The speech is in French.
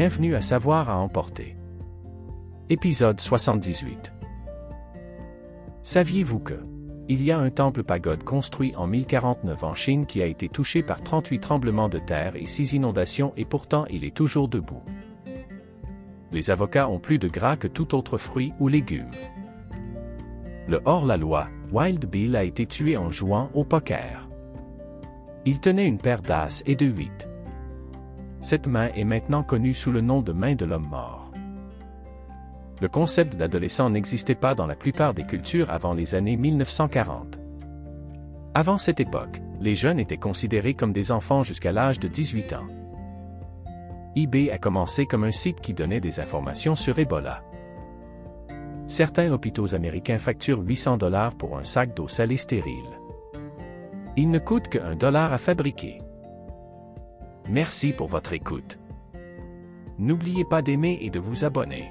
Bienvenue à Savoir à emporter. Épisode 78. Saviez-vous que il y a un temple pagode construit en 1049 en Chine qui a été touché par 38 tremblements de terre et 6 inondations et pourtant il est toujours debout. Les avocats ont plus de gras que tout autre fruit ou légume. Le hors-la-loi, Wild Bill a été tué en jouant au poker. Il tenait une paire d'as et de 8. Cette main est maintenant connue sous le nom de main de l'homme mort. Le concept d'adolescent n'existait pas dans la plupart des cultures avant les années 1940. Avant cette époque, les jeunes étaient considérés comme des enfants jusqu'à l'âge de 18 ans. eBay a commencé comme un site qui donnait des informations sur Ebola. Certains hôpitaux américains facturent 800 dollars pour un sac d'eau salée stérile. Il ne coûte que 1 dollar à fabriquer. Merci pour votre écoute. N'oubliez pas d'aimer et de vous abonner.